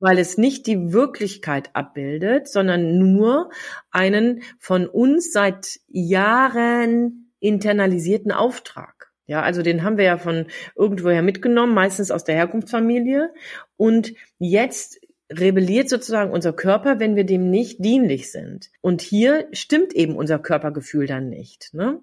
weil es nicht die Wirklichkeit abbildet, sondern nur einen von uns seit Jahren internalisierten Auftrag. Ja, also den haben wir ja von irgendwoher mitgenommen, meistens aus der Herkunftsfamilie. Und jetzt rebelliert sozusagen unser Körper, wenn wir dem nicht dienlich sind. Und hier stimmt eben unser Körpergefühl dann nicht. Ne?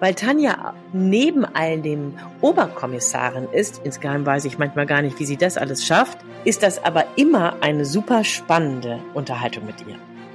Weil Tanja neben all dem Oberkommissarin ist, insgeheim weiß ich manchmal gar nicht, wie sie das alles schafft, ist das aber immer eine super spannende Unterhaltung mit ihr.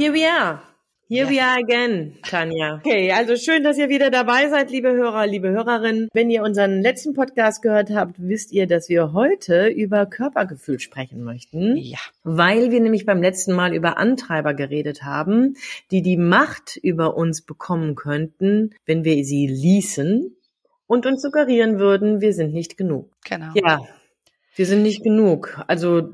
Here we are. Here yes. we are again, Tanja. Okay, also schön, dass ihr wieder dabei seid, liebe Hörer, liebe Hörerinnen. Wenn ihr unseren letzten Podcast gehört habt, wisst ihr, dass wir heute über Körpergefühl sprechen möchten. Ja. Weil wir nämlich beim letzten Mal über Antreiber geredet haben, die die Macht über uns bekommen könnten, wenn wir sie ließen und uns suggerieren würden, wir sind nicht genug. Genau. Ja. Wir sind nicht genug. Also,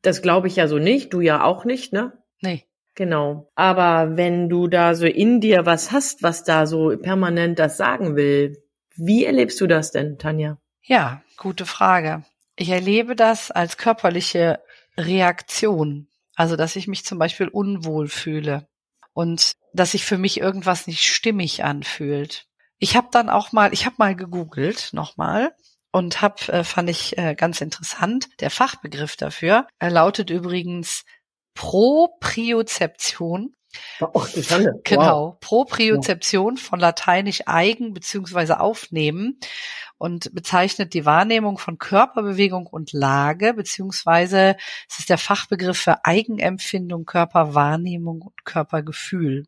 das glaube ich ja so nicht. Du ja auch nicht, ne? Nee. Genau. Aber wenn du da so in dir was hast, was da so permanent das sagen will, wie erlebst du das denn, Tanja? Ja, gute Frage. Ich erlebe das als körperliche Reaktion. Also, dass ich mich zum Beispiel unwohl fühle und dass sich für mich irgendwas nicht stimmig anfühlt. Ich habe dann auch mal, ich habe mal gegoogelt nochmal und habe, äh, fand ich äh, ganz interessant, der Fachbegriff dafür er lautet übrigens Propriozeption. Oh, Schande. Genau, wow. Propriozeption von lateinisch eigen beziehungsweise aufnehmen und bezeichnet die Wahrnehmung von Körperbewegung und Lage, beziehungsweise es ist der Fachbegriff für Eigenempfindung, Körperwahrnehmung und Körpergefühl.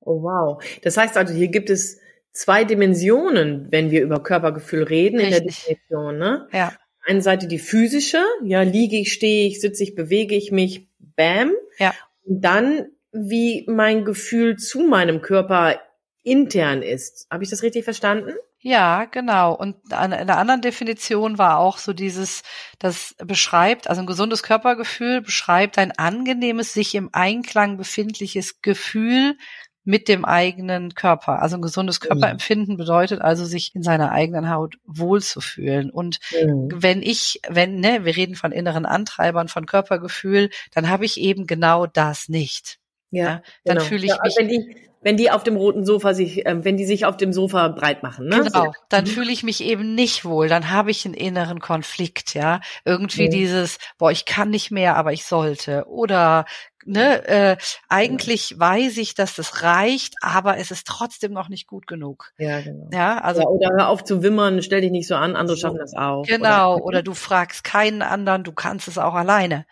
Oh wow. Das heißt also, hier gibt es zwei Dimensionen, wenn wir über Körpergefühl reden Richtig. in der Definition, ne? Ja. Eine Seite die physische, ja, liege ich, stehe ich, sitze ich, bewege ich mich, bam. Ja. Und dann, wie mein Gefühl zu meinem Körper intern ist. Habe ich das richtig verstanden? Ja, genau. Und in einer anderen Definition war auch so dieses, das beschreibt, also ein gesundes Körpergefühl beschreibt ein angenehmes, sich im Einklang befindliches Gefühl mit dem eigenen Körper. Also ein gesundes mhm. Körperempfinden bedeutet also, sich in seiner eigenen Haut wohlzufühlen. Und mhm. wenn ich, wenn, ne, wir reden von inneren Antreibern, von Körpergefühl, dann habe ich eben genau das nicht. Ja, ja dann genau. fühle ich ja, mich. Wenn die, wenn die auf dem roten Sofa sich, äh, wenn die sich auf dem Sofa breit machen, ne? Genau, dann mhm. fühle ich mich eben nicht wohl. Dann habe ich einen inneren Konflikt, ja. Irgendwie mhm. dieses, boah, ich kann nicht mehr, aber ich sollte. Oder ne, äh, eigentlich weiß ich, dass das reicht, aber es ist trotzdem noch nicht gut genug. Ja, genau. Ja, also ja, oder hör auf zu wimmern, stell dich nicht so an, andere so, schaffen das auch. Genau, oder, oder du fragst keinen anderen, du kannst es auch alleine.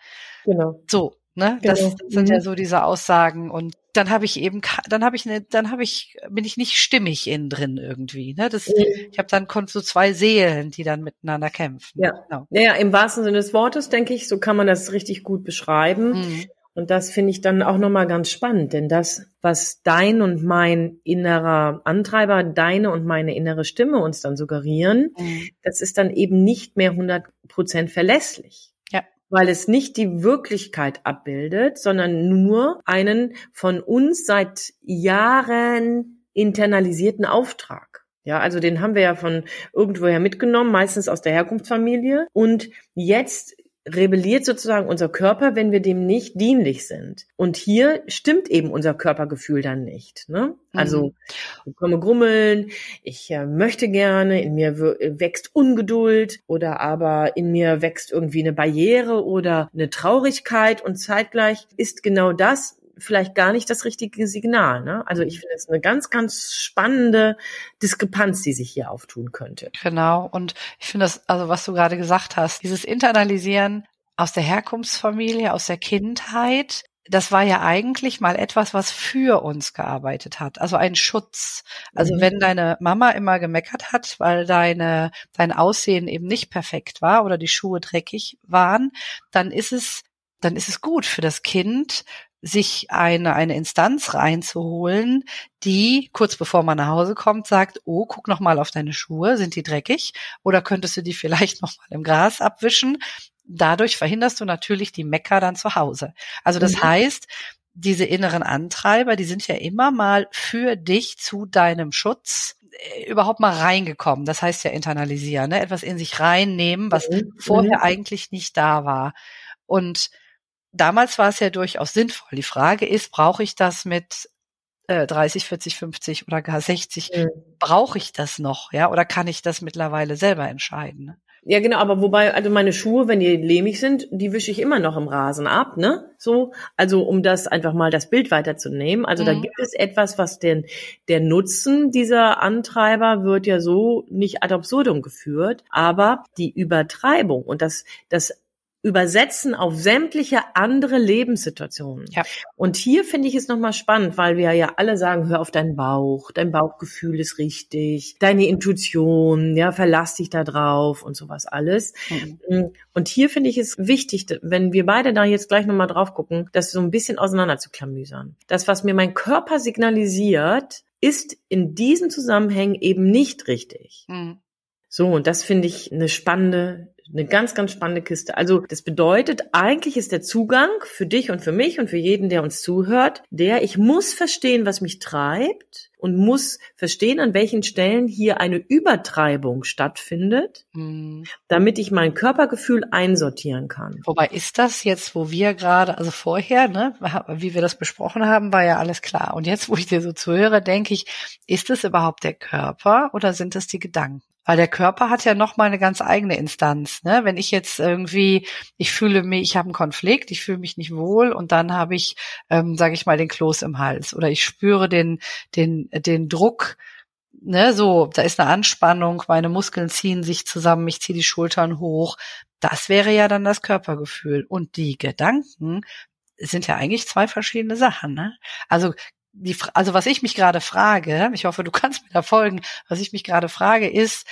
Genau. So, ne, genau. das, das sind mhm. ja so diese Aussagen und dann habe ich eben, dann habe ich eine, dann habe ich, bin ich nicht stimmig innen drin irgendwie. Ne? Das, mhm. Ich habe dann so zwei Seelen, die dann miteinander kämpfen. Ja, genau. ja, im wahrsten Sinne des Wortes denke ich, so kann man das richtig gut beschreiben. Mhm. Und das finde ich dann auch nochmal ganz spannend, denn das, was dein und mein innerer Antreiber, deine und meine innere Stimme uns dann suggerieren, mhm. das ist dann eben nicht mehr 100 Prozent verlässlich. Weil es nicht die Wirklichkeit abbildet, sondern nur einen von uns seit Jahren internalisierten Auftrag. Ja, also den haben wir ja von irgendwoher mitgenommen, meistens aus der Herkunftsfamilie. Und jetzt rebelliert sozusagen unser Körper, wenn wir dem nicht dienlich sind. Und hier stimmt eben unser Körpergefühl dann nicht. Ne? Also mhm. ich komme grummeln, ich äh, möchte gerne, in mir wächst Ungeduld oder aber in mir wächst irgendwie eine Barriere oder eine Traurigkeit und zeitgleich ist genau das, vielleicht gar nicht das richtige Signal. Ne? Also ich finde es eine ganz, ganz spannende Diskrepanz, die sich hier auftun könnte. Genau. Und ich finde das, also was du gerade gesagt hast, dieses Internalisieren aus der Herkunftsfamilie, aus der Kindheit, das war ja eigentlich mal etwas, was für uns gearbeitet hat, also ein Schutz. Also mhm. wenn deine Mama immer gemeckert hat, weil deine dein Aussehen eben nicht perfekt war oder die Schuhe dreckig waren, dann ist es dann ist es gut für das Kind, sich eine, eine Instanz reinzuholen, die kurz bevor man nach Hause kommt sagt, oh, guck noch mal auf deine Schuhe, sind die dreckig? Oder könntest du die vielleicht noch mal im Gras abwischen? dadurch verhinderst du natürlich die Mecker dann zu Hause. Also das mhm. heißt, diese inneren Antreiber, die sind ja immer mal für dich zu deinem Schutz äh, überhaupt mal reingekommen. Das heißt ja internalisieren, ne? etwas in sich reinnehmen, was mhm. vorher mhm. eigentlich nicht da war. Und damals war es ja durchaus sinnvoll. Die Frage ist, brauche ich das mit 30, 40, 50 oder gar 60? Mhm. Brauche ich das noch? Ja, oder kann ich das mittlerweile selber entscheiden? Ne? Ja, genau, aber wobei, also meine Schuhe, wenn die lehmig sind, die wische ich immer noch im Rasen ab, ne? So, also um das einfach mal das Bild weiterzunehmen. Also mhm. da gibt es etwas, was den, der Nutzen dieser Antreiber wird ja so nicht ad absurdum geführt, aber die Übertreibung und das, das übersetzen auf sämtliche andere Lebenssituationen. Ja. Und hier finde ich es nochmal spannend, weil wir ja alle sagen, hör auf deinen Bauch, dein Bauchgefühl ist richtig, deine Intuition, ja, verlass dich da drauf und sowas alles. Mhm. Und hier finde ich es wichtig, wenn wir beide da jetzt gleich nochmal drauf gucken, das so ein bisschen auseinander zu klamüsern. Das, was mir mein Körper signalisiert, ist in diesen Zusammenhängen eben nicht richtig. Mhm. So, und das finde ich eine spannende eine ganz, ganz spannende Kiste. Also das bedeutet, eigentlich ist der Zugang für dich und für mich und für jeden, der uns zuhört, der ich muss verstehen, was mich treibt und muss verstehen, an welchen Stellen hier eine Übertreibung stattfindet, mhm. damit ich mein Körpergefühl einsortieren kann. Wobei ist das jetzt, wo wir gerade, also vorher, ne, wie wir das besprochen haben, war ja alles klar. Und jetzt, wo ich dir so zuhöre, denke ich, ist es überhaupt der Körper oder sind es die Gedanken? Weil der Körper hat ja noch mal eine ganz eigene Instanz. Ne? Wenn ich jetzt irgendwie, ich fühle mich, ich habe einen Konflikt, ich fühle mich nicht wohl und dann habe ich, ähm, sage ich mal, den Kloß im Hals oder ich spüre den, den, den Druck, ne, so, da ist eine Anspannung, meine Muskeln ziehen sich zusammen, ich ziehe die Schultern hoch. Das wäre ja dann das Körpergefühl. Und die Gedanken sind ja eigentlich zwei verschiedene Sachen. Ne? Also die, also was ich mich gerade frage, ich hoffe, du kannst mir da folgen, was ich mich gerade frage, ist,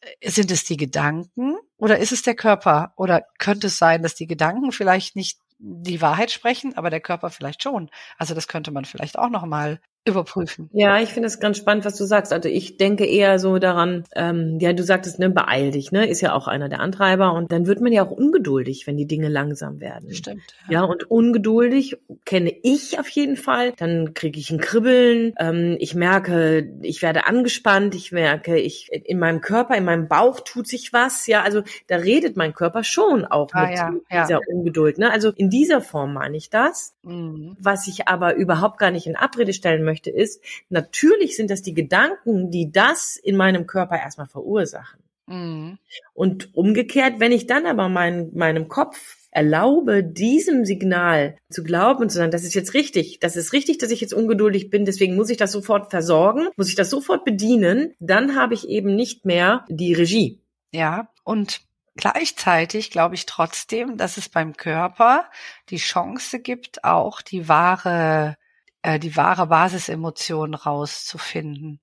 äh, sind es die Gedanken oder ist es der Körper? Oder könnte es sein, dass die Gedanken vielleicht nicht die Wahrheit sprechen, aber der Körper vielleicht schon? Also das könnte man vielleicht auch noch mal überprüfen. Ja, ich finde es ganz spannend, was du sagst. Also ich denke eher so daran, ähm, ja, du sagtest, ne, beeil dich, ne, ist ja auch einer der Antreiber und dann wird man ja auch ungeduldig, wenn die Dinge langsam werden. Stimmt. Ja, ja und ungeduldig kenne ich auf jeden Fall. Dann kriege ich ein Kribbeln, ähm, ich merke, ich werde angespannt, ich merke, ich in meinem Körper, in meinem Bauch tut sich was. Ja, also da redet mein Körper schon auch ah, mit ja, dieser ja. Ungeduld. Ne? Also in dieser Form meine ich das. Mhm. Was ich aber überhaupt gar nicht in Abrede stellen möchte möchte, ist, natürlich sind das die Gedanken, die das in meinem Körper erstmal verursachen. Mhm. Und umgekehrt, wenn ich dann aber mein, meinem Kopf erlaube, diesem Signal zu glauben und zu sagen, das ist jetzt richtig, das ist richtig, dass ich jetzt ungeduldig bin, deswegen muss ich das sofort versorgen, muss ich das sofort bedienen, dann habe ich eben nicht mehr die Regie. Ja, und Gleichzeitig glaube ich trotzdem, dass es beim Körper die Chance gibt, auch die wahre äh, die wahre Basisemotion rauszufinden.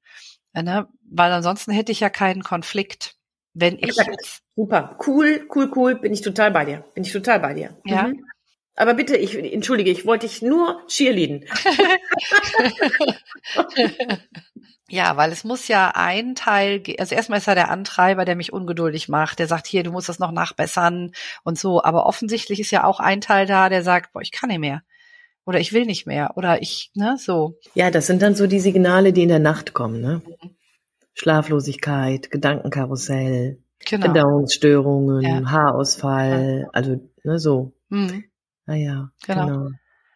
Äh, ne? Weil ansonsten hätte ich ja keinen Konflikt. Wenn ich jetzt super cool, cool, cool, bin ich total bei dir. Bin ich total bei dir. Ja. Mhm. Aber bitte, ich entschuldige, ich wollte dich nur cheerleaden. Ja, weil es muss ja ein Teil, also erstmal ist ja der Antreiber, der mich ungeduldig macht, der sagt, hier, du musst das noch nachbessern und so. Aber offensichtlich ist ja auch ein Teil da, der sagt, boah, ich kann nicht mehr oder ich will nicht mehr oder ich, ne, so. Ja, das sind dann so die Signale, die in der Nacht kommen, ne? Mhm. Schlaflosigkeit, Gedankenkarussell, genau. Verdauungsstörungen, ja. Haarausfall, ja. also ne, so. Mhm. Naja, genau. genau.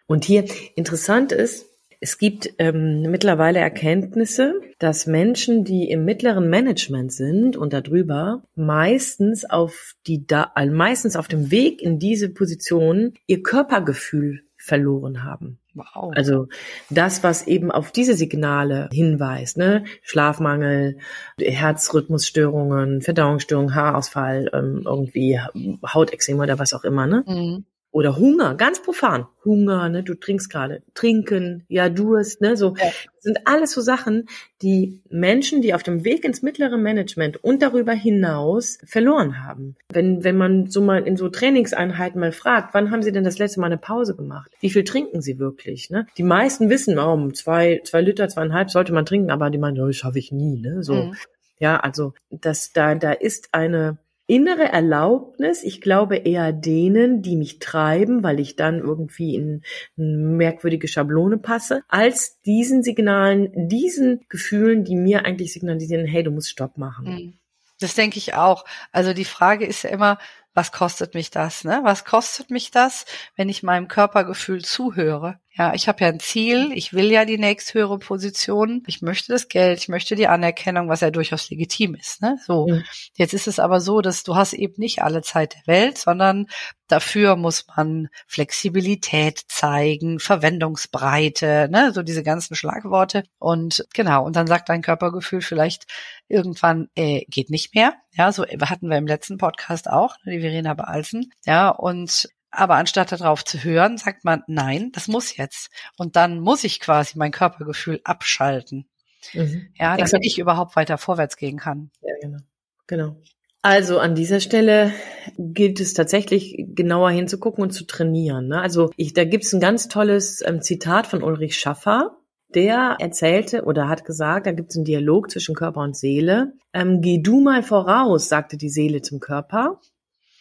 Und hier interessant ist, es gibt ähm, mittlerweile Erkenntnisse, dass Menschen, die im mittleren Management sind und darüber, meistens auf die da, meistens auf dem Weg in diese Position ihr Körpergefühl verloren haben. Wow. Also das, was eben auf diese Signale hinweist, ne? Schlafmangel, Herzrhythmusstörungen, Verdauungsstörungen, Haarausfall, ähm, irgendwie Hautexem oder was auch immer, ne? Mhm oder Hunger, ganz profan. Hunger, ne, du trinkst gerade. Trinken, ja, Durst, ne, so. Ja. Das sind alles so Sachen, die Menschen, die auf dem Weg ins mittlere Management und darüber hinaus verloren haben. Wenn, wenn man so mal in so Trainingseinheiten mal fragt, wann haben sie denn das letzte Mal eine Pause gemacht? Wie viel trinken sie wirklich, ne? Die meisten wissen, oh, um zwei, zwei Liter, zweieinhalb sollte man trinken, aber die meinen, oh, das schaffe ich nie, ne, so. Mhm. Ja, also, das, da, da ist eine, innere Erlaubnis, ich glaube eher denen, die mich treiben, weil ich dann irgendwie in eine merkwürdige Schablone passe, als diesen Signalen, diesen Gefühlen, die mir eigentlich signalisieren, hey, du musst Stopp machen. Mhm. Das denke ich auch. Also die Frage ist ja immer, was kostet mich das? Ne? Was kostet mich das, wenn ich meinem Körpergefühl zuhöre? Ja, ich habe ja ein Ziel, ich will ja die nächsthöhere Position, ich möchte das Geld, ich möchte die Anerkennung, was ja durchaus legitim ist. Ne? So, mhm. jetzt ist es aber so, dass du hast eben nicht alle Zeit der Welt, sondern dafür muss man Flexibilität zeigen, Verwendungsbreite, ne? so diese ganzen Schlagworte. Und genau, und dann sagt dein Körpergefühl vielleicht irgendwann, äh, geht nicht mehr. Ja, so hatten wir im letzten Podcast auch, die Verena Bealsen. Ja, und aber anstatt darauf zu hören, sagt man, nein, das muss jetzt. Und dann muss ich quasi mein Körpergefühl abschalten. Mhm. Ja, damit Exakt. ich überhaupt weiter vorwärts gehen kann. Ja, genau. Genau. Also an dieser Stelle gilt es tatsächlich genauer hinzugucken und zu trainieren. Ne? Also ich, da gibt es ein ganz tolles ähm, Zitat von Ulrich Schaffer. Der erzählte oder hat gesagt, da gibt es einen Dialog zwischen Körper und Seele. Ähm, Geh du mal voraus, sagte die Seele zum Körper.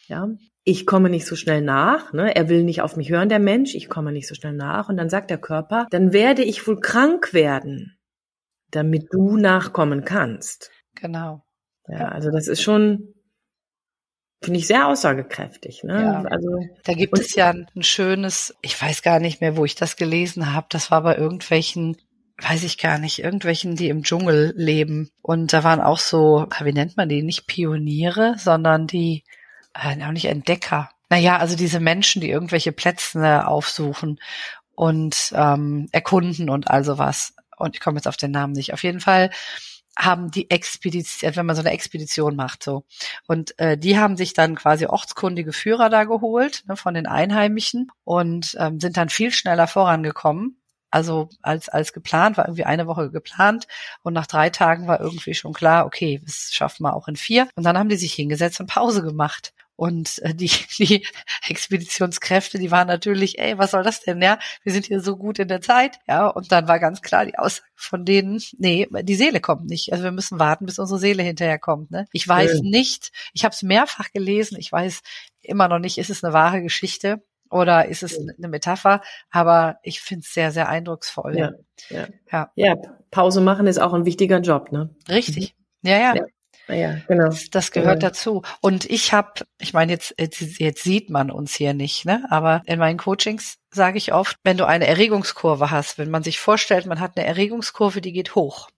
Ja, ich komme nicht so schnell nach, ne? er will nicht auf mich hören, der Mensch, ich komme nicht so schnell nach. Und dann sagt der Körper, dann werde ich wohl krank werden, damit du nachkommen kannst. Genau. Ja, also das ist schon, finde ich sehr aussagekräftig. Ne? Ja. Also, da gibt es ja ein, ein schönes, ich weiß gar nicht mehr, wo ich das gelesen habe, das war bei irgendwelchen weiß ich gar nicht, irgendwelchen, die im Dschungel leben. Und da waren auch so, wie nennt man die, nicht Pioniere, sondern die äh, auch nicht Entdecker. Naja, also diese Menschen, die irgendwelche Plätze aufsuchen und ähm, erkunden und all sowas. Und ich komme jetzt auf den Namen nicht. Auf jeden Fall haben die Expedition, wenn man so eine Expedition macht, so. Und äh, die haben sich dann quasi ortskundige Führer da geholt ne, von den Einheimischen und ähm, sind dann viel schneller vorangekommen. Also als als geplant war irgendwie eine Woche geplant und nach drei Tagen war irgendwie schon klar, okay, das schaffen wir auch in vier. Und dann haben die sich hingesetzt und Pause gemacht. Und äh, die, die Expeditionskräfte, die waren natürlich, ey, was soll das denn, ja? Wir sind hier so gut in der Zeit, ja. Und dann war ganz klar die Aussage von denen, nee, die Seele kommt nicht. Also wir müssen warten, bis unsere Seele hinterherkommt. Ne? Ich weiß ja. nicht, ich habe es mehrfach gelesen, ich weiß immer noch nicht, ist es eine wahre Geschichte oder ist es eine Metapher? Aber ich finde es sehr, sehr eindrucksvoll. Ja, ja. ja. ja, Pause machen ist auch ein wichtiger Job, ne? Richtig. Mhm. Ja, ja. ja. Ja, genau. Das, das gehört ja. dazu. Und ich habe, ich meine, jetzt, jetzt, jetzt sieht man uns hier nicht, ne? Aber in meinen Coachings sage ich oft, wenn du eine Erregungskurve hast, wenn man sich vorstellt, man hat eine Erregungskurve, die geht hoch.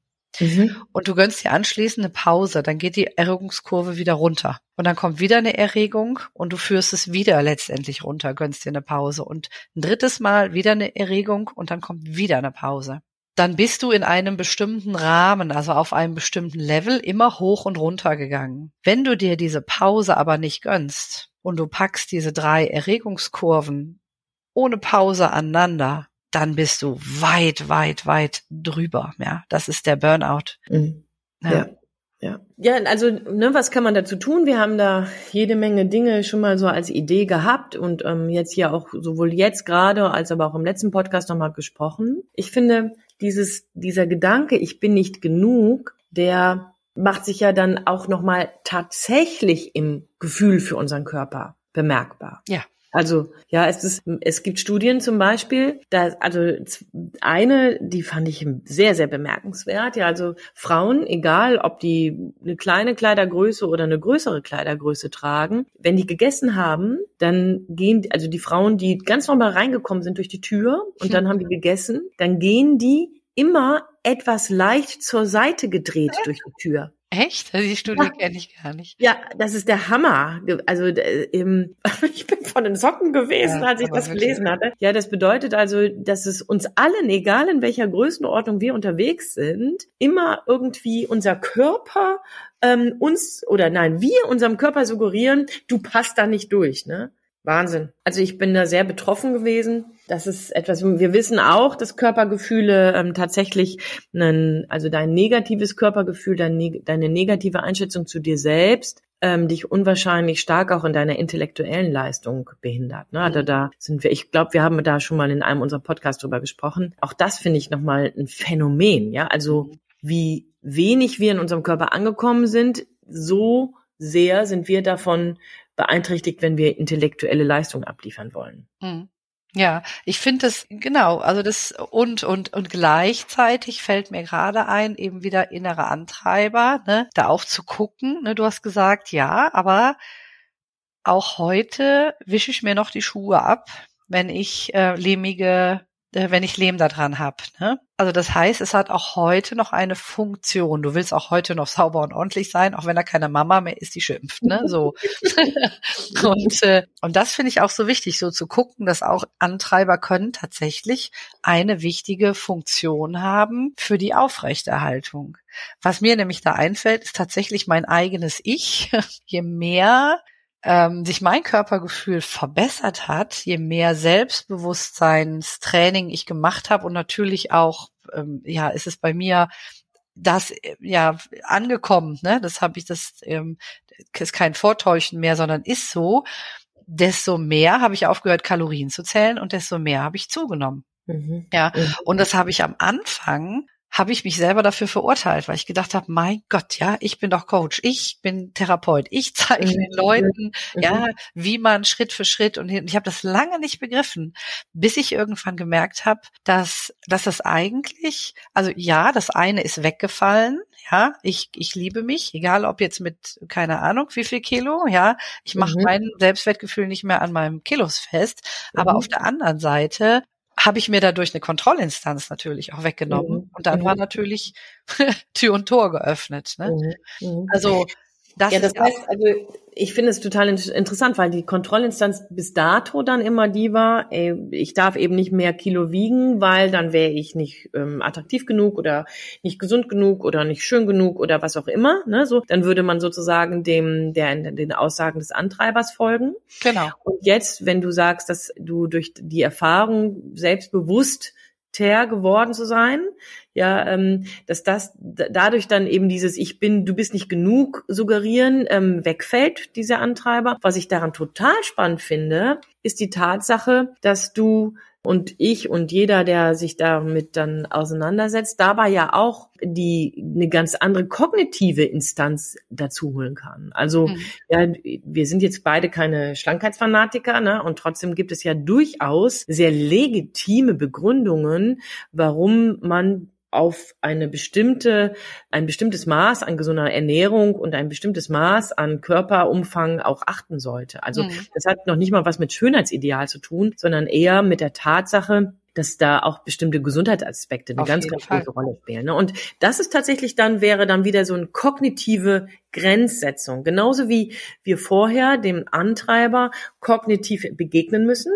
Mhm. Und du gönnst dir anschließend eine Pause, dann geht die Erregungskurve wieder runter. Und dann kommt wieder eine Erregung und du führst es wieder letztendlich runter, gönnst dir eine Pause. Und ein drittes Mal wieder eine Erregung und dann kommt wieder eine Pause dann bist du in einem bestimmten Rahmen, also auf einem bestimmten Level immer hoch und runter gegangen. Wenn du dir diese Pause aber nicht gönnst und du packst diese drei Erregungskurven ohne Pause aneinander, dann bist du weit, weit, weit drüber. Ja, das ist der Burnout. Mhm. Ja. ja. Ja, ja also ne, was kann man dazu tun? Wir haben da jede Menge Dinge schon mal so als Idee gehabt und ähm, jetzt hier auch sowohl jetzt gerade als aber auch im letzten Podcast nochmal gesprochen. Ich finde, dieses, dieser Gedanke, ich bin nicht genug, der macht sich ja dann auch nochmal tatsächlich im Gefühl für unseren Körper bemerkbar. Ja. Also ja, es ist, es gibt Studien zum Beispiel, da, also eine, die fand ich sehr, sehr bemerkenswert. Ja, also Frauen, egal ob die eine kleine Kleidergröße oder eine größere Kleidergröße tragen, wenn die gegessen haben, dann gehen, also die Frauen, die ganz normal reingekommen sind durch die Tür und dann haben die gegessen, dann gehen die immer etwas leicht zur Seite gedreht durch die Tür. Echt? Also die Studie ja. kenne ich gar nicht. Ja, das ist der Hammer. Also ähm, ich bin von den Socken gewesen, ja, als ich das gelesen hatte. Ja, das bedeutet also, dass es uns allen, egal in welcher Größenordnung wir unterwegs sind, immer irgendwie unser Körper ähm, uns oder nein, wir unserem Körper suggerieren, du passt da nicht durch, ne? Wahnsinn. Also ich bin da sehr betroffen gewesen. Das ist etwas, wir wissen auch, dass Körpergefühle ähm, tatsächlich, einen, also dein negatives Körpergefühl, dein, deine negative Einschätzung zu dir selbst, ähm, dich unwahrscheinlich stark auch in deiner intellektuellen Leistung behindert. Ne? Also da sind wir, ich glaube, wir haben da schon mal in einem unserer Podcasts drüber gesprochen. Auch das finde ich nochmal ein Phänomen, ja. Also wie wenig wir in unserem Körper angekommen sind, so sehr sind wir davon beeinträchtigt, wenn wir intellektuelle Leistung abliefern wollen. Hm. Ja, ich finde das genau, also das und und und gleichzeitig fällt mir gerade ein, eben wieder innere Antreiber, ne, da auch zu gucken. Ne, du hast gesagt, ja, aber auch heute wische ich mir noch die Schuhe ab, wenn ich äh, lehmige wenn ich Lehm da dran habe. Ne? Also das heißt, es hat auch heute noch eine Funktion. Du willst auch heute noch sauber und ordentlich sein, auch wenn da keine Mama mehr ist, die schimpft. Ne? So. und, äh, und das finde ich auch so wichtig, so zu gucken, dass auch Antreiber können tatsächlich eine wichtige Funktion haben für die Aufrechterhaltung. Was mir nämlich da einfällt, ist tatsächlich mein eigenes Ich. Je mehr ähm, sich mein Körpergefühl verbessert hat, je mehr Selbstbewusstseinstraining ich gemacht habe und natürlich auch, ähm, ja, ist es bei mir das ja angekommen, ne? Das habe ich, das ähm, ist kein Vortäuschen mehr, sondern ist so. Desto mehr habe ich aufgehört, Kalorien zu zählen und desto mehr habe ich zugenommen. Mhm. Ja, mhm. und das habe ich am Anfang habe ich mich selber dafür verurteilt, weil ich gedacht habe, mein Gott, ja, ich bin doch Coach, ich bin Therapeut, ich zeige mhm. den Leuten, mhm. ja, wie man Schritt für Schritt und ich habe das lange nicht begriffen, bis ich irgendwann gemerkt habe, dass dass das eigentlich, also ja, das eine ist weggefallen, ja, ich ich liebe mich, egal ob jetzt mit keine Ahnung wie viel Kilo, ja, ich mache mhm. mein Selbstwertgefühl nicht mehr an meinem Kilos fest, aber mhm. auf der anderen Seite habe ich mir dadurch eine Kontrollinstanz natürlich auch weggenommen. Mhm. Und dann mhm. war natürlich Tür und Tor geöffnet. Ne? Mhm. mhm. Also das ja, das heißt, also ich finde es total interessant, weil die Kontrollinstanz bis dato dann immer die war, ey, ich darf eben nicht mehr Kilo wiegen, weil dann wäre ich nicht ähm, attraktiv genug oder nicht gesund genug oder nicht schön genug oder was auch immer. Ne? So, dann würde man sozusagen dem der den Aussagen des Antreibers folgen. Genau. Und jetzt, wenn du sagst, dass du durch die Erfahrung selbstbewusst geworden zu sein, ja, ähm, dass das dadurch dann eben dieses Ich bin, du bist nicht genug suggerieren ähm, wegfällt, dieser Antreiber. Was ich daran total spannend finde, ist die Tatsache, dass du und ich und jeder, der sich damit dann auseinandersetzt, dabei ja auch die eine ganz andere kognitive Instanz dazu holen kann. Also mhm. ja, wir sind jetzt beide keine Schlankheitsfanatiker, ne? Und trotzdem gibt es ja durchaus sehr legitime Begründungen, warum man auf eine bestimmte, ein bestimmtes Maß an gesunder Ernährung und ein bestimmtes Maß an Körperumfang auch achten sollte. Also mhm. das hat noch nicht mal was mit Schönheitsideal zu tun, sondern eher mit der Tatsache, dass da auch bestimmte Gesundheitsaspekte eine Auf ganz, ganz große Rolle spielen. Ne? Und das ist tatsächlich dann, wäre dann wieder so eine kognitive Grenzsetzung. Genauso wie wir vorher dem Antreiber kognitiv begegnen müssen.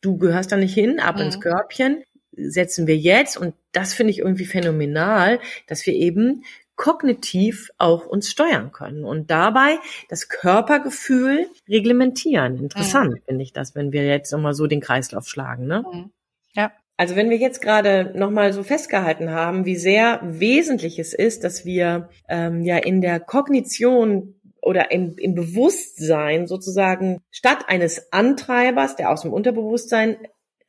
Du gehörst da nicht hin, ab mhm. ins Körbchen setzen wir jetzt, und das finde ich irgendwie phänomenal, dass wir eben kognitiv auch uns steuern können und dabei das Körpergefühl reglementieren. Interessant mhm. finde ich das, wenn wir jetzt immer so den Kreislauf schlagen. Ne? Mhm. Ja. Also wenn wir jetzt gerade nochmal so festgehalten haben, wie sehr wesentlich es ist, dass wir ähm, ja in der Kognition oder im, im Bewusstsein sozusagen statt eines Antreibers, der aus dem Unterbewusstsein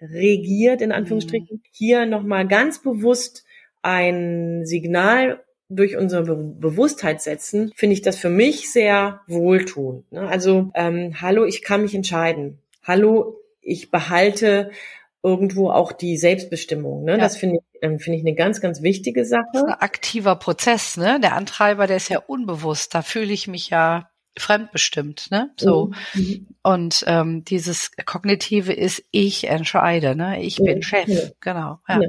regiert, in Anführungsstrichen, mhm. hier nochmal ganz bewusst ein Signal durch unsere Be Bewusstheit setzen, finde ich das für mich sehr wohltuend. Ne? Also, ähm, hallo, ich kann mich entscheiden. Hallo, ich behalte irgendwo auch die Selbstbestimmung. Ne? Ja. Das finde ich, ähm, finde ich eine ganz, ganz wichtige Sache. Das ist ein aktiver Prozess. Ne? Der Antreiber, der ist ja unbewusst. Da fühle ich mich ja fremdbestimmt, ne? So. Mhm. Und ähm, dieses Kognitive ist, ich entscheide, ne? Ich bin Chef, genau. Ja.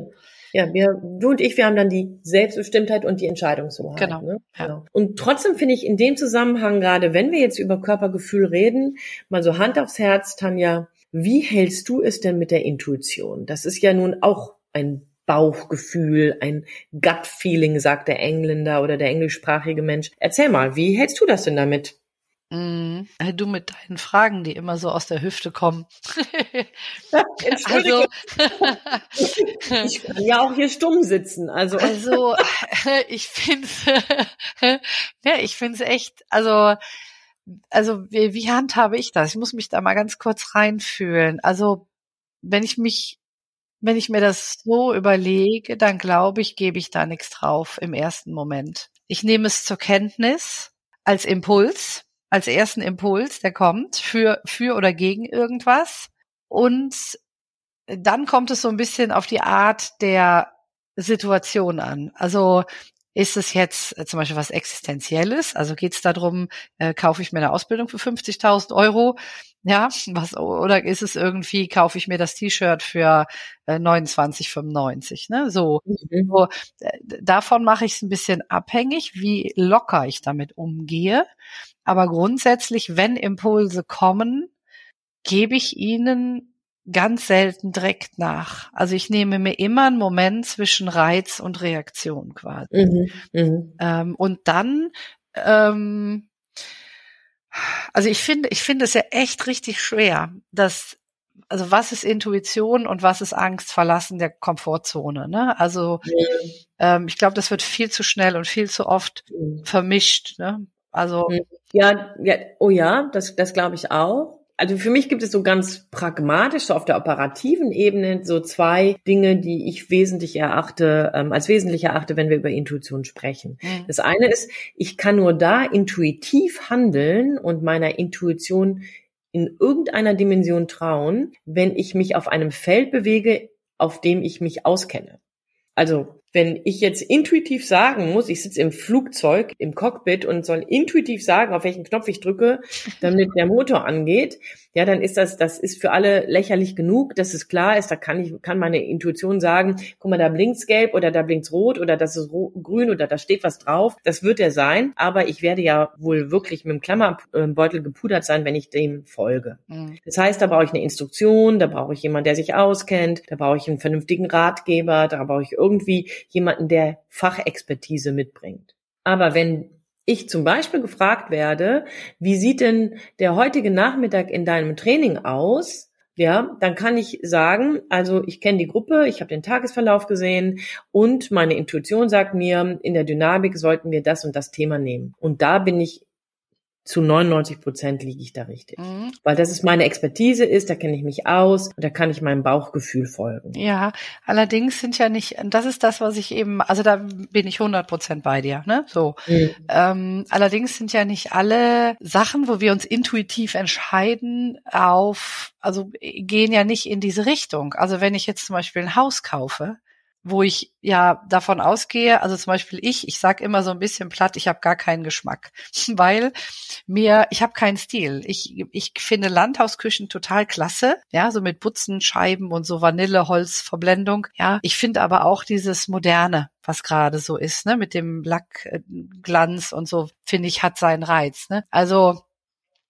Ja, wir, du und ich, wir haben dann die Selbstbestimmtheit und die Entscheidungshoheit. Genau. Ne? Ja. genau. Und trotzdem finde ich in dem Zusammenhang, gerade wenn wir jetzt über Körpergefühl reden, mal so Hand aufs Herz, Tanja, wie hältst du es denn mit der Intuition? Das ist ja nun auch ein Bauchgefühl, ein Gut-Feeling, sagt der Engländer oder der englischsprachige Mensch. Erzähl mal, wie hältst du das denn damit? Mm, Du mit deinen Fragen, die immer so aus der Hüfte kommen. Also, ich kann ja auch hier stumm sitzen. Also, also ich finde ja, ich finde es echt, also, also wie, wie handhabe ich das? Ich muss mich da mal ganz kurz reinfühlen. Also, wenn ich mich, wenn ich mir das so überlege, dann glaube ich, gebe ich da nichts drauf im ersten Moment. Ich nehme es zur Kenntnis als Impuls, als ersten Impuls, der kommt für, für oder gegen irgendwas. Und dann kommt es so ein bisschen auf die Art der Situation an. Also ist es jetzt äh, zum Beispiel was Existenzielles? Also geht es darum, äh, kaufe ich mir eine Ausbildung für 50.000 Euro? Ja, was, oder ist es irgendwie, kaufe ich mir das T-Shirt für äh, 29,95? Ne? So, Mhm. so äh, davon mache ich es ein bisschen abhängig, wie locker ich damit umgehe. Aber grundsätzlich, wenn Impulse kommen, gebe ich ihnen ganz selten direkt nach. Also ich nehme mir immer einen Moment zwischen Reiz und Reaktion quasi. Mhm. Mhm. Ähm, und dann, ähm, also ich finde, ich finde es ja echt richtig schwer, dass, also was ist Intuition und was ist Angst verlassen der Komfortzone, ne? Also, ähm, ich glaube, das wird viel zu schnell und viel zu oft Mhm. vermischt, ne? Also, Ja, ja, oh ja, das, das glaube ich auch. Also für mich gibt es so ganz pragmatisch, so auf der operativen Ebene, so zwei Dinge, die ich wesentlich erachte, ähm, als wesentlich erachte, wenn wir über Intuition sprechen. Mhm. Das eine ist, ich kann nur da intuitiv handeln und meiner Intuition in irgendeiner Dimension trauen, wenn ich mich auf einem Feld bewege, auf dem ich mich auskenne. Also wenn ich jetzt intuitiv sagen muss, ich sitze im Flugzeug, im Cockpit und soll intuitiv sagen, auf welchen Knopf ich drücke, damit der Motor angeht, ja, dann ist das, das ist für alle lächerlich genug, dass es klar ist, da kann ich, kann meine Intuition sagen, guck mal, da blinkt's gelb oder da blinkt's rot oder das ist grün oder da steht was drauf. Das wird er sein, aber ich werde ja wohl wirklich mit dem Klammerbeutel gepudert sein, wenn ich dem folge. Mhm. Das heißt, da brauche ich eine Instruktion, da brauche ich jemanden, der sich auskennt, da brauche ich einen vernünftigen Ratgeber, da brauche ich irgendwie jemanden, der Fachexpertise mitbringt. Aber wenn ich zum Beispiel gefragt werde, wie sieht denn der heutige Nachmittag in deinem Training aus? Ja, dann kann ich sagen, also ich kenne die Gruppe, ich habe den Tagesverlauf gesehen und meine Intuition sagt mir, in der Dynamik sollten wir das und das Thema nehmen. Und da bin ich zu 99 Prozent liege ich da richtig. Mhm. Weil das ist meine Expertise ist, da kenne ich mich aus und da kann ich meinem Bauchgefühl folgen. Ja, allerdings sind ja nicht, das ist das, was ich eben, also da bin ich 100 Prozent bei dir, ne? So. Mhm. Ähm, allerdings sind ja nicht alle Sachen, wo wir uns intuitiv entscheiden, auf, also gehen ja nicht in diese Richtung. Also wenn ich jetzt zum Beispiel ein Haus kaufe, wo ich ja davon ausgehe, also zum Beispiel ich, ich sag immer so ein bisschen platt, ich habe gar keinen Geschmack, weil mir, ich habe keinen Stil. Ich, ich finde Landhausküchen total klasse, ja, so mit Putzen, Scheiben und so Vanilleholzverblendung. Ja, ich finde aber auch dieses moderne, was gerade so ist, ne, mit dem Lackglanz und so, finde ich, hat seinen Reiz. Ne? Also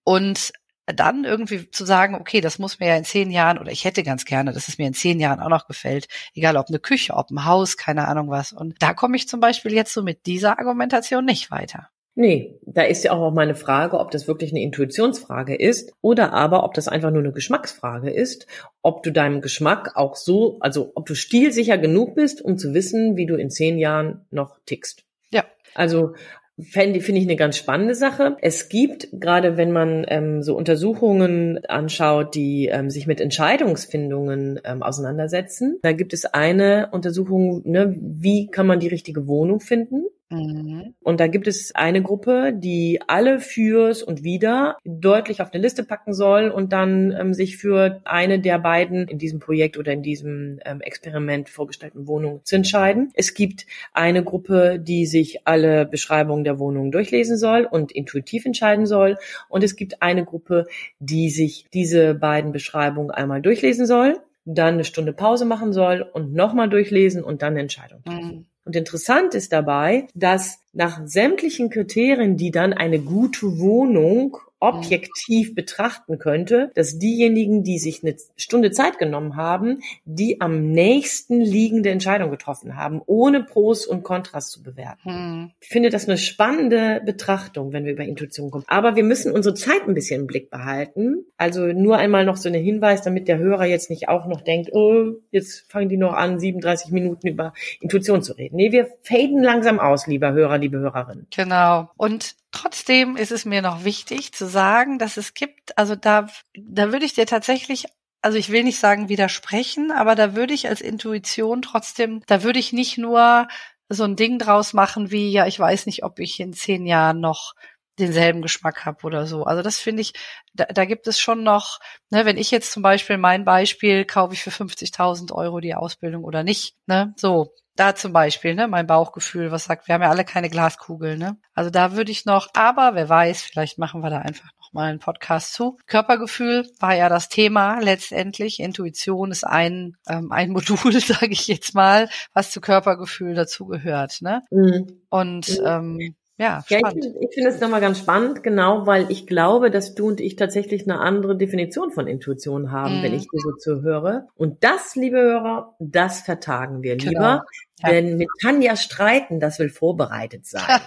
und dann irgendwie zu sagen, okay, das muss mir ja in zehn Jahren, oder ich hätte ganz gerne, dass es mir in zehn Jahren auch noch gefällt, egal ob eine Küche, ob ein Haus, keine Ahnung was. Und da komme ich zum Beispiel jetzt so mit dieser Argumentation nicht weiter. Nee, da ist ja auch meine Frage, ob das wirklich eine Intuitionsfrage ist oder aber ob das einfach nur eine Geschmacksfrage ist, ob du deinem Geschmack auch so, also ob du stilsicher genug bist, um zu wissen, wie du in zehn Jahren noch tickst. Ja. Also Finde finde ich eine ganz spannende Sache. Es gibt, gerade wenn man ähm, so Untersuchungen anschaut, die ähm, sich mit Entscheidungsfindungen ähm, auseinandersetzen, da gibt es eine Untersuchung, ne, wie kann man die richtige Wohnung finden? Mhm. Und da gibt es eine Gruppe, die alle fürs und wieder deutlich auf eine Liste packen soll und dann ähm, sich für eine der beiden in diesem Projekt oder in diesem ähm, Experiment vorgestellten Wohnungen zu entscheiden. Es gibt eine Gruppe, die sich alle Beschreibungen der Wohnungen durchlesen soll und intuitiv entscheiden soll. Und es gibt eine Gruppe, die sich diese beiden Beschreibungen einmal durchlesen soll dann eine Stunde Pause machen soll und nochmal durchlesen und dann eine Entscheidung treffen. Und interessant ist dabei, dass nach sämtlichen Kriterien, die dann eine gute Wohnung objektiv betrachten könnte, dass diejenigen, die sich eine Stunde Zeit genommen haben, die am nächsten liegende Entscheidung getroffen haben, ohne Pros und Kontras zu bewerten. Hm. Ich finde das eine spannende Betrachtung, wenn wir über Intuition kommen. Aber wir müssen unsere Zeit ein bisschen im Blick behalten. Also nur einmal noch so ein Hinweis, damit der Hörer jetzt nicht auch noch denkt, oh, jetzt fangen die noch an, 37 Minuten über Intuition zu reden. Nee, wir faden langsam aus, lieber Hörer, liebe Hörerin. Genau. Und Trotzdem ist es mir noch wichtig zu sagen, dass es gibt, also da, da würde ich dir tatsächlich also ich will nicht sagen widersprechen, aber da würde ich als Intuition trotzdem, da würde ich nicht nur so ein Ding draus machen wie, ja, ich weiß nicht, ob ich in zehn Jahren noch denselben Geschmack habe oder so. Also das finde ich, da, da gibt es schon noch, ne, wenn ich jetzt zum Beispiel mein Beispiel, kaufe ich für 50.000 Euro die Ausbildung oder nicht, ne, so, da zum Beispiel, ne, mein Bauchgefühl, was sagt, wir haben ja alle keine Glaskugel, ne? Also da würde ich noch, aber wer weiß, vielleicht machen wir da einfach noch mal einen Podcast zu. Körpergefühl war ja das Thema letztendlich. Intuition ist ein ähm, ein Modul, sage ich jetzt mal, was zu Körpergefühl dazugehört, ne? Mhm. Und ähm, ja, ja ich, ich finde es nochmal ganz spannend, genau, weil ich glaube, dass du und ich tatsächlich eine andere Definition von Intuition haben, mm. wenn mhm. ich dir so zuhöre. Und das, liebe Hörer, das vertagen wir genau. lieber. Ja. Denn mit Tanja streiten, das will vorbereitet sein.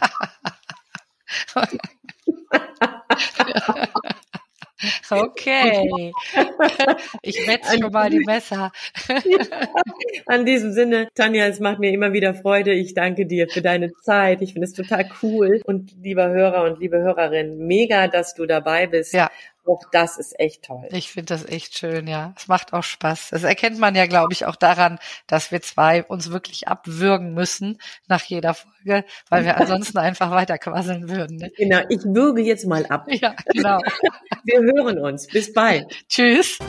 Okay. Ich wette schon mal die Messer. An diesem Sinne, Tanja, es macht mir immer wieder Freude. Ich danke dir für deine Zeit. Ich finde es total cool. Und lieber Hörer und liebe Hörerin, mega, dass du dabei bist. Ja. Auch das ist echt toll. Ich finde das echt schön, ja. Es macht auch Spaß. Das erkennt man ja, glaube ich, auch daran, dass wir zwei uns wirklich abwürgen müssen nach jeder Folge, weil wir ansonsten einfach weiter quasseln würden. Ne? Genau, ich würge jetzt mal ab. Ja, genau. Wir hören uns. Bis bald. Tschüss.